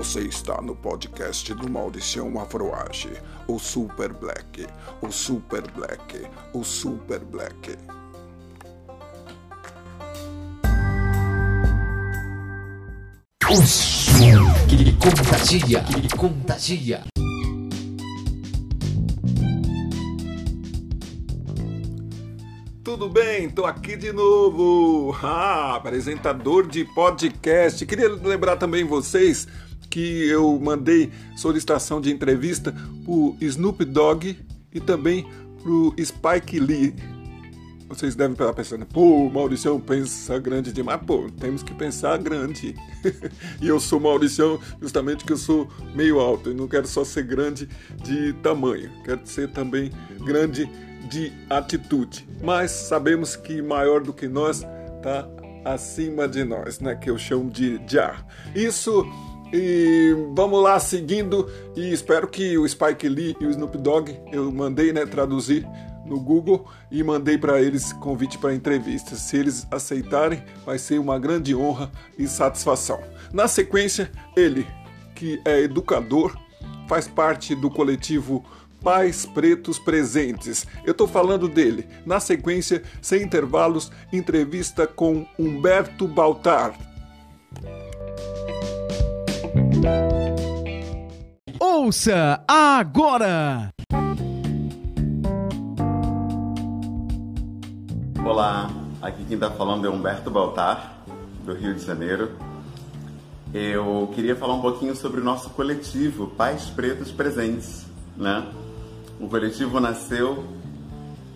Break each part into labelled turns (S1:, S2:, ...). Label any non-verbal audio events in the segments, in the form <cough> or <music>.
S1: Você está no podcast do Mauricião Afroage, o Super Black, o Super Black, o Super Black.
S2: O som contagia, que contagia.
S1: Tudo bem? Tô aqui de novo. Ah, apresentador de podcast. Queria lembrar também vocês que eu mandei solicitação de entrevista pro Snoop Dogg e também pro Spike Lee. Vocês devem estar pensando, pô, Mauricião pensa grande demais. Pô, temos que pensar grande. <laughs> e eu sou Mauricião justamente que eu sou meio alto. e não quero só ser grande de tamanho, quero ser também grande de atitude. Mas sabemos que maior do que nós está acima de nós, né? Que eu chamo de Jar. Isso e vamos lá seguindo e espero que o Spike Lee e o Snoop Dogg eu mandei, né, traduzir no Google e mandei para eles convite para entrevista. Se eles aceitarem, vai ser uma grande honra e satisfação. Na sequência, ele, que é educador, faz parte do coletivo Pais Pretos Presentes. Eu estou falando dele. Na sequência, sem intervalos, entrevista com Humberto Baltar.
S3: Ouça agora!
S4: Olá, aqui quem está falando é Humberto Baltar, do Rio de Janeiro. Eu queria falar um pouquinho sobre o nosso coletivo Pais Pretos Presentes, né? O coletivo nasceu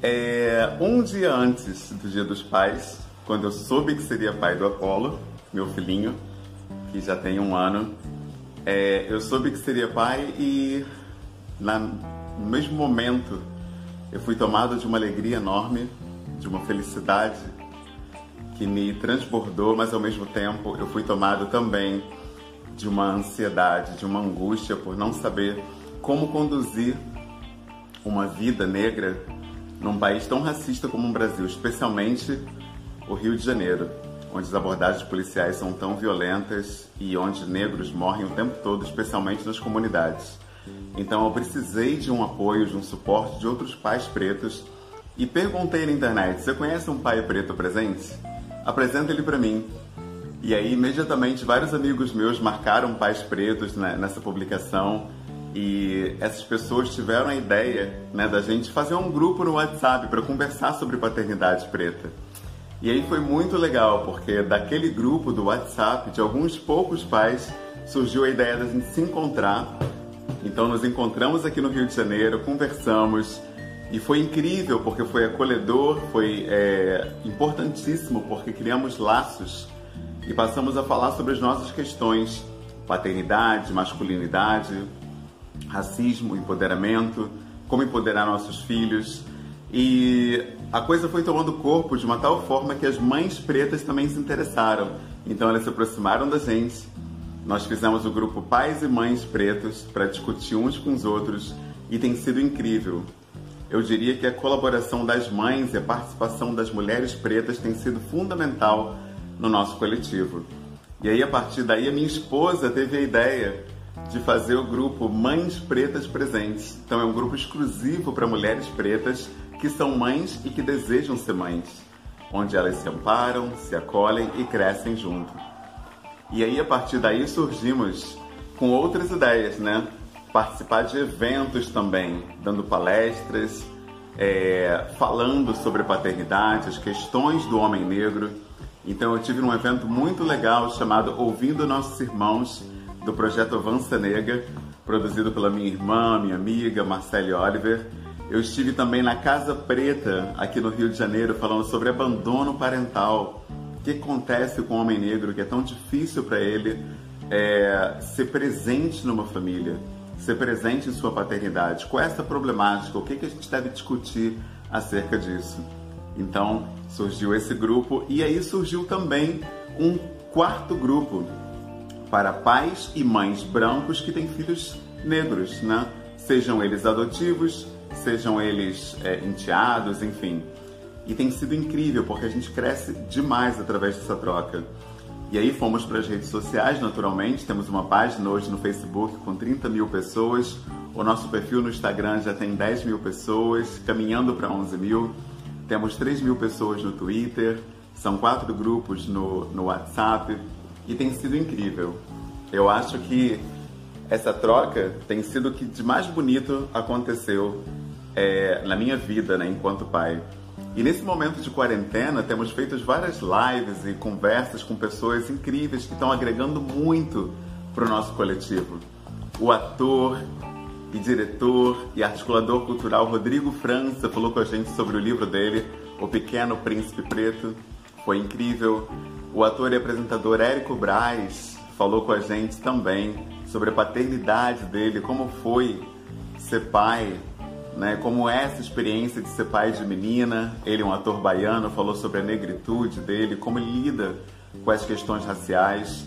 S4: é, um dia antes do Dia dos Pais, quando eu soube que seria pai do Apolo, meu filhinho, que já tem um ano. É, eu soube que seria pai e na, no mesmo momento eu fui tomado de uma alegria enorme, de uma felicidade que me transbordou, mas ao mesmo tempo eu fui tomado também de uma ansiedade, de uma angústia por não saber como conduzir uma vida negra num país tão racista como o Brasil, especialmente o Rio de Janeiro, onde as abordagens policiais são tão violentas e onde negros morrem o tempo todo, especialmente nas comunidades. Então eu precisei de um apoio, de um suporte de outros pais pretos e perguntei na internet: você conhece um pai preto presente? Apresenta ele para mim. E aí, imediatamente, vários amigos meus marcaram pais pretos nessa publicação e essas pessoas tiveram a ideia né, da gente fazer um grupo no WhatsApp para conversar sobre paternidade preta. E aí foi muito legal, porque daquele grupo do WhatsApp, de alguns poucos pais, surgiu a ideia da gente se encontrar. Então nos encontramos aqui no Rio de Janeiro, conversamos e foi incrível porque foi acolhedor, foi é, importantíssimo porque criamos laços e passamos a falar sobre as nossas questões, paternidade, masculinidade, racismo, empoderamento, como empoderar nossos filhos. E a coisa foi tomando corpo de uma tal forma que as mães pretas também se interessaram. Então elas se aproximaram da gente. Nós fizemos o grupo Pais e Mães Pretos para discutir uns com os outros e tem sido incrível. Eu diria que a colaboração das mães e a participação das mulheres pretas tem sido fundamental no nosso coletivo. E aí, a partir daí, a minha esposa teve a ideia de fazer o grupo Mães Pretas Presentes. Então é um grupo exclusivo para mulheres pretas que são mães e que desejam ser mães, onde elas se amparam, se acolhem e crescem junto. E aí a partir daí surgimos com outras ideias, né? Participar de eventos também, dando palestras, é, falando sobre paternidade, as questões do homem negro. Então eu tive um evento muito legal chamado Ouvindo Nossos Irmãos, do projeto Avança Negra, produzido pela minha irmã, minha amiga Marcele Oliver. Eu estive também na Casa Preta, aqui no Rio de Janeiro, falando sobre abandono parental. O que acontece com o homem negro que é tão difícil para ele é, ser presente numa família, ser presente em sua paternidade? Qual é essa problemática? O que, que a gente deve discutir acerca disso? Então surgiu esse grupo e aí surgiu também um quarto grupo para pais e mães brancos que têm filhos negros, né? Sejam eles adotivos, sejam eles é, enteados, enfim. E tem sido incrível porque a gente cresce demais através dessa troca. E aí fomos para as redes sociais, naturalmente. Temos uma página hoje no Facebook com 30 mil pessoas. O nosso perfil no Instagram já tem 10 mil pessoas, caminhando para 11 mil. Temos 3 mil pessoas no Twitter, são quatro grupos no, no WhatsApp e tem sido incrível. Eu acho que essa troca tem sido o que de mais bonito aconteceu é, na minha vida, né, enquanto pai. E nesse momento de quarentena, temos feito várias lives e conversas com pessoas incríveis que estão agregando muito para o nosso coletivo. O ator e diretor e articulador cultural Rodrigo França falou com a gente sobre o livro dele, O Pequeno Príncipe Preto. Foi incrível. O ator e apresentador Érico Braz falou com a gente também sobre a paternidade dele, como foi ser pai, né? Como é essa experiência de ser pai de menina. Ele é um ator baiano, falou sobre a negritude dele, como ele lida com as questões raciais.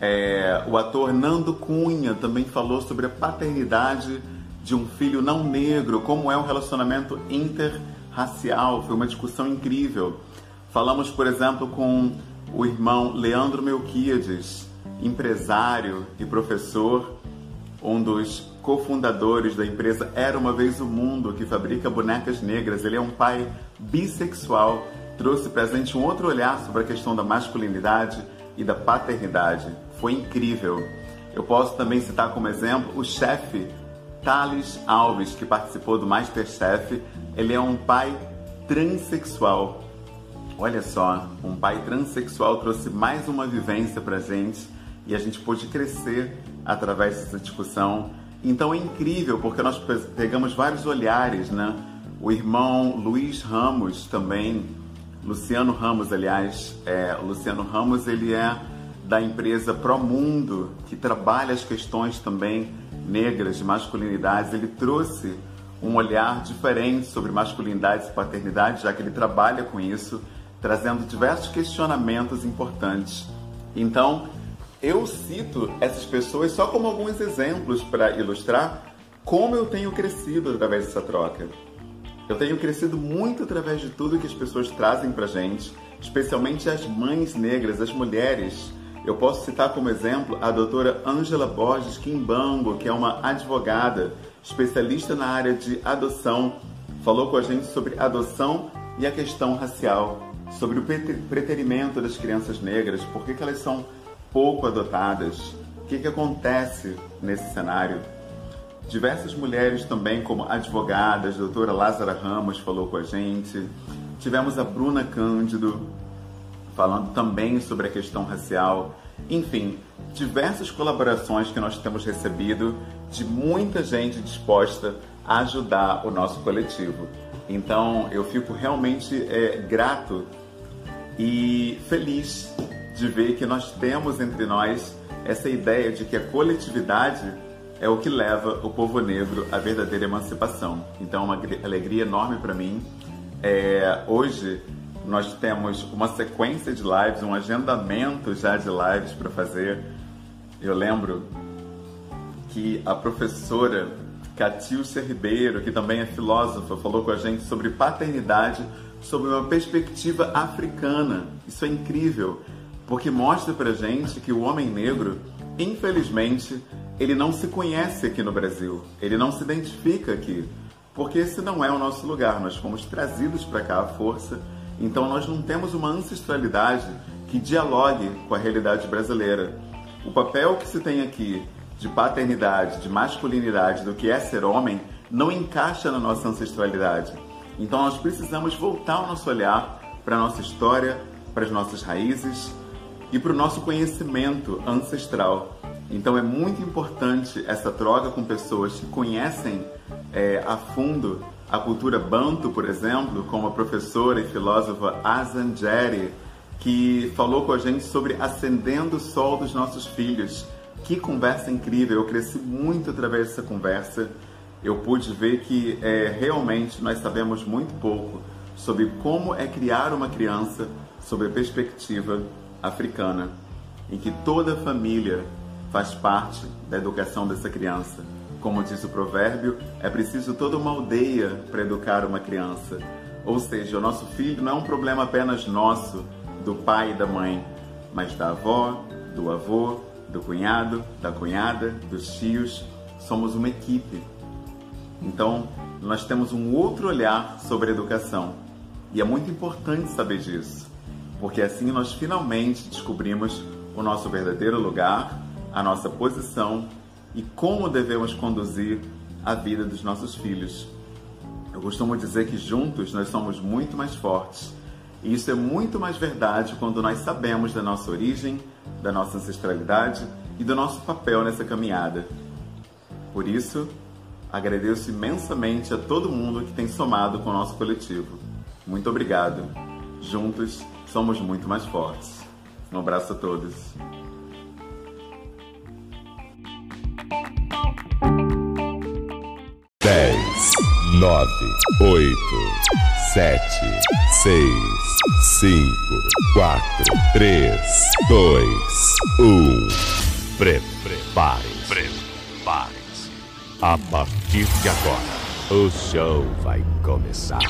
S4: É, o ator Nando Cunha também falou sobre a paternidade de um filho não negro, como é um relacionamento interracial. Foi uma discussão incrível. Falamos, por exemplo, com o irmão Leandro Melquiades, empresário e professor, um dos cofundadores da empresa Era uma Vez o Mundo, que fabrica bonecas negras. Ele é um pai bissexual, trouxe presente um outro olhar sobre a questão da masculinidade e da paternidade. Foi incrível. Eu posso também citar como exemplo o chefe Thales Alves, que participou do Masterchef. Ele é um pai transexual. Olha só, um pai transexual trouxe mais uma vivência pra gente e a gente pôde crescer através dessa discussão. Então é incrível porque nós pegamos vários olhares, né? O irmão Luiz Ramos também, Luciano Ramos, aliás, é, Luciano Ramos ele é da empresa Promundo, que trabalha as questões também negras de masculinidades. Ele trouxe um olhar diferente sobre masculinidade e paternidade, já que ele trabalha com isso, trazendo diversos questionamentos importantes. Então, eu cito essas pessoas só como alguns exemplos para ilustrar como eu tenho crescido através dessa troca. Eu tenho crescido muito através de tudo que as pessoas trazem para gente, especialmente as mães negras, as mulheres. Eu posso citar como exemplo a doutora Angela Borges Kimbango, que é uma advogada, especialista na área de adoção. Falou com a gente sobre adoção e a questão racial, sobre o preterimento das crianças negras, por que, elas são pouco adotadas. O que, que acontece nesse cenário? Diversas mulheres também, como advogadas, a doutora Lázara Ramos falou com a gente. Tivemos a Bruna Cândido falando também sobre a questão racial. Enfim, diversas colaborações que nós temos recebido de muita gente disposta a ajudar o nosso coletivo. Então eu fico realmente é, grato e feliz de ver que nós temos entre nós essa ideia de que a coletividade é o que leva o povo negro à verdadeira emancipação. Então, é uma alegria enorme para mim. É, hoje nós temos uma sequência de lives, um agendamento já de lives para fazer. Eu lembro que a professora Catilcia Ribeiro, que também é filósofa, falou com a gente sobre paternidade sob uma perspectiva africana. Isso é incrível porque mostra pra gente que o homem negro, infelizmente, ele não se conhece aqui no Brasil, ele não se identifica aqui, porque esse não é o nosso lugar, nós fomos trazidos para cá à força, então nós não temos uma ancestralidade que dialogue com a realidade brasileira. O papel que se tem aqui de paternidade, de masculinidade, do que é ser homem, não encaixa na nossa ancestralidade. Então nós precisamos voltar o nosso olhar para a nossa história, para as nossas raízes, e para o nosso conhecimento ancestral. Então é muito importante essa troca com pessoas que conhecem é, a fundo a cultura banto, por exemplo, como a professora e filósofa Azan Jerry, que falou com a gente sobre acendendo o sol dos nossos filhos. Que conversa incrível! Eu cresci muito através dessa conversa. Eu pude ver que é, realmente nós sabemos muito pouco sobre como é criar uma criança sob a perspectiva africana, em que toda a família faz parte da educação dessa criança. Como diz o provérbio, é preciso toda uma aldeia para educar uma criança. Ou seja, o nosso filho não é um problema apenas nosso, do pai e da mãe, mas da avó, do avô, do cunhado, da cunhada, dos tios. Somos uma equipe. Então, nós temos um outro olhar sobre a educação. E é muito importante saber disso, porque assim nós finalmente descobrimos o nosso verdadeiro lugar, a nossa posição e como devemos conduzir a vida dos nossos filhos. Eu costumo dizer que juntos nós somos muito mais fortes. E isso é muito mais verdade quando nós sabemos da nossa origem, da nossa ancestralidade e do nosso papel nessa caminhada. Por isso, agradeço imensamente a todo mundo que tem somado com o nosso coletivo. Muito obrigado. Juntos somos muito mais fortes. Um abraço a todos.
S5: Dez, nove, oito, sete, seis, cinco, quatro, três, dois, um. Prepare-se. Prepare-se. A partir de agora, o show vai começar.